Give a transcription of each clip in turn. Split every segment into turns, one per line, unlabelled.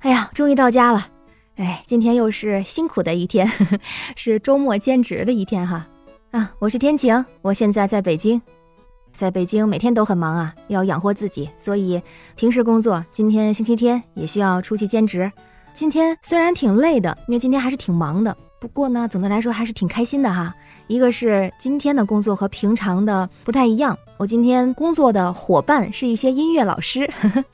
哎呀，终于到家了！哎，今天又是辛苦的一天，是周末兼职的一天哈。啊，我是天晴，我现在在北京，在北京每天都很忙啊，要养活自己，所以平时工作，今天星期天也需要出去兼职。今天虽然挺累的，因为今天还是挺忙的，不过呢，总的来说还是挺开心的哈。一个是今天的工作和平常的不太一样，我今天工作的伙伴是一些音乐老师。呵呵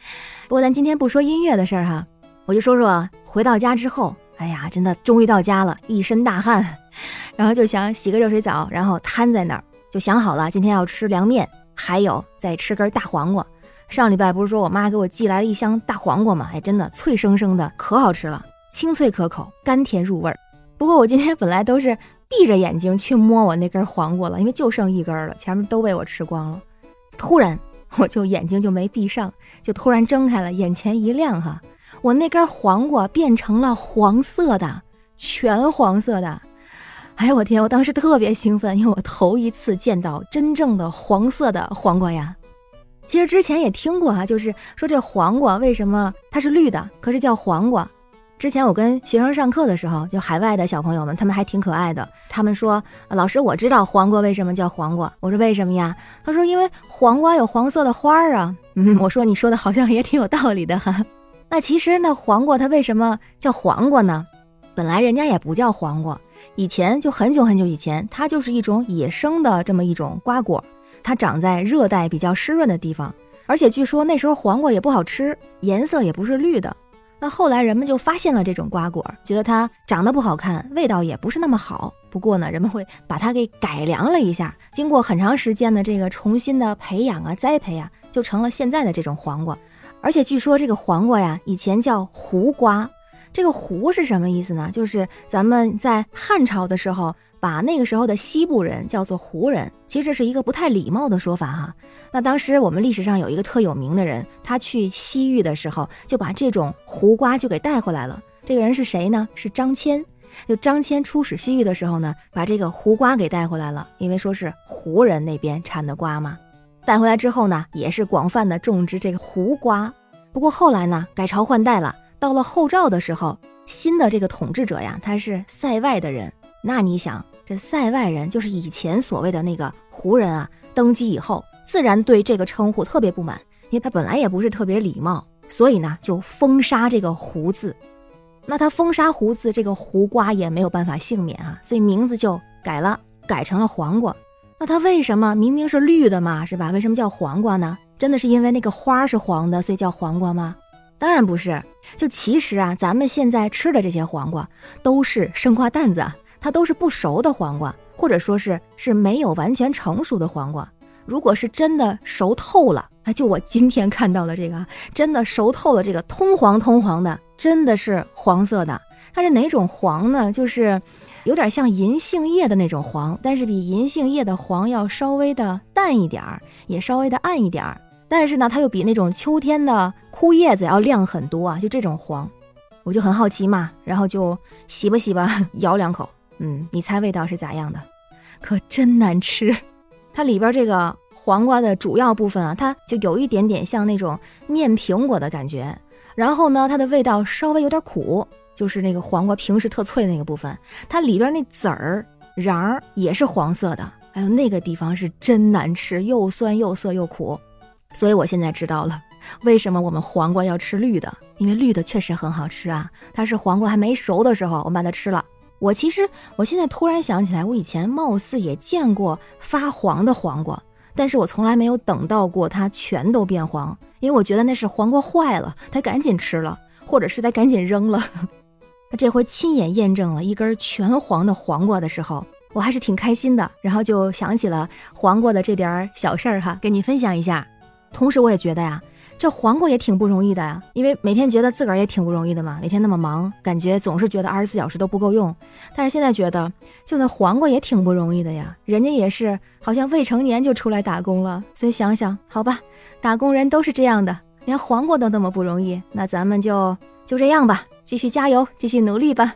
不过咱今天不说音乐的事儿哈。我就说说回到家之后，哎呀，真的终于到家了，一身大汗，然后就想洗个热水澡，然后瘫在那儿，就想好了今天要吃凉面，还有再吃根大黄瓜。上礼拜不是说我妈给我寄来了一箱大黄瓜吗？哎，真的脆生生的，可好吃了，清脆可口，甘甜入味儿。不过我今天本来都是闭着眼睛去摸我那根黄瓜了，因为就剩一根了，前面都被我吃光了。突然我就眼睛就没闭上，就突然睁开了，眼前一亮哈。我那根黄瓜变成了黄色的，全黄色的。哎呀，我天！我当时特别兴奋，因为我头一次见到真正的黄色的黄瓜呀。其实之前也听过哈，就是说这黄瓜为什么它是绿的，可是叫黄瓜。之前我跟学生上课的时候，就海外的小朋友们，他们还挺可爱的。他们说：“老师，我知道黄瓜为什么叫黄瓜。”我说：“为什么呀？”他说：“因为黄瓜有黄色的花儿啊。”嗯，我说：“你说的好像也挺有道理的哈。”那其实那黄瓜它为什么叫黄瓜呢？本来人家也不叫黄瓜，以前就很久很久以前，它就是一种野生的这么一种瓜果，它长在热带比较湿润的地方，而且据说那时候黄瓜也不好吃，颜色也不是绿的。那后来人们就发现了这种瓜果，觉得它长得不好看，味道也不是那么好。不过呢，人们会把它给改良了一下，经过很长时间的这个重新的培养啊、栽培啊，就成了现在的这种黄瓜。而且据说这个黄瓜呀，以前叫胡瓜。这个“胡”是什么意思呢？就是咱们在汉朝的时候，把那个时候的西部人叫做胡人。其实这是一个不太礼貌的说法哈。那当时我们历史上有一个特有名的人，他去西域的时候，就把这种胡瓜就给带回来了。这个人是谁呢？是张骞。就张骞出使西域的时候呢，把这个胡瓜给带回来了，因为说是胡人那边产的瓜嘛。带回来之后呢，也是广泛的种植这个胡瓜。不过后来呢，改朝换代了。到了后赵的时候，新的这个统治者呀，他是塞外的人。那你想，这塞外人就是以前所谓的那个胡人啊，登基以后，自然对这个称呼特别不满，因为他本来也不是特别礼貌，所以呢，就封杀这个胡字。那他封杀胡字，这个胡瓜也没有办法幸免啊，所以名字就改了，改成了黄瓜。那它为什么明明是绿的嘛，是吧？为什么叫黄瓜呢？真的是因为那个花是黄的，所以叫黄瓜吗？当然不是。就其实啊，咱们现在吃的这些黄瓜都是生瓜蛋子，它都是不熟的黄瓜，或者说是是没有完全成熟的黄瓜。如果是真的熟透了，啊，就我今天看到的这个，真的熟透了，这个通黄通黄的，真的是黄色的。它是哪种黄呢？就是。有点像银杏叶的那种黄，但是比银杏叶的黄要稍微的淡一点儿，也稍微的暗一点儿。但是呢，它又比那种秋天的枯叶子要亮很多啊！就这种黄，我就很好奇嘛，然后就洗吧洗吧，咬两口，嗯，你猜味道是咋样的？可真难吃！它里边这个黄瓜的主要部分啊，它就有一点点像那种面苹果的感觉，然后呢，它的味道稍微有点苦。就是那个黄瓜平时特脆的那个部分，它里边那籽儿瓤儿也是黄色的，哎呦，那个地方是真难吃，又酸又涩又苦。所以我现在知道了，为什么我们黄瓜要吃绿的，因为绿的确实很好吃啊。它是黄瓜还没熟的时候，我把它吃了。我其实我现在突然想起来，我以前貌似也见过发黄的黄瓜，但是我从来没有等到过它全都变黄，因为我觉得那是黄瓜坏了，它赶紧吃了，或者是得赶紧扔了。他这回亲眼验证了一根全黄的黄瓜的时候，我还是挺开心的。然后就想起了黄瓜的这点小事儿哈，跟你分享一下。同时我也觉得呀，这黄瓜也挺不容易的呀，因为每天觉得自个儿也挺不容易的嘛，每天那么忙，感觉总是觉得二十四小时都不够用。但是现在觉得，就那黄瓜也挺不容易的呀，人家也是好像未成年就出来打工了。所以想想，好吧，打工人都是这样的，连黄瓜都那么不容易，那咱们就就这样吧。继续加油，继续努力吧。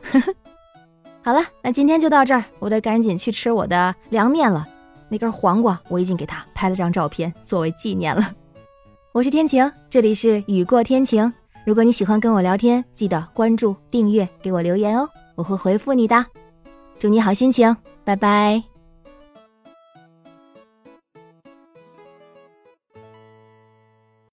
好了，那今天就到这儿，我得赶紧去吃我的凉面了。那根黄瓜我已经给他拍了张照片作为纪念了。我是天晴，这里是雨过天晴。如果你喜欢跟我聊天，记得关注、订阅、给我留言哦，我会回复你的。祝你好心情，拜拜。